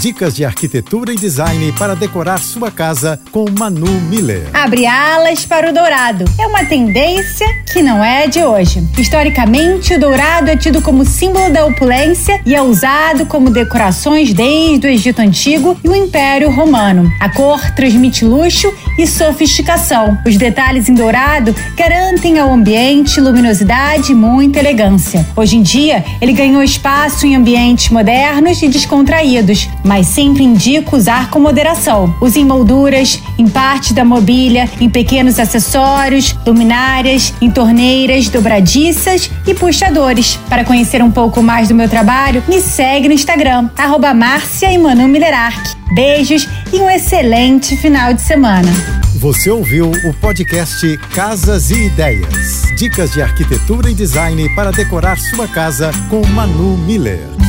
Dicas de arquitetura e design para decorar sua casa com Manu Miller. Abre alas para o dourado. É uma tendência que não é de hoje. Historicamente, o dourado é tido como símbolo da opulência e é usado como decorações desde o Egito Antigo e o Império Romano. A cor transmite luxo e sofisticação. Os detalhes em dourado garantem ao ambiente luminosidade e muita elegância. Hoje em dia, ele ganhou espaço em ambientes modernos e descontraídos, mas sempre indico usar com moderação. Use em molduras, em parte da mobília, em pequenos acessórios, luminárias, em torneiras, dobradiças e puxadores. Para conhecer um pouco mais do meu trabalho, me segue no Instagram, arroba Márcia e Manu Beijos e um excelente final de semana. Você ouviu o podcast Casas e Ideias. Dicas de arquitetura e design para decorar sua casa com Manu Miller.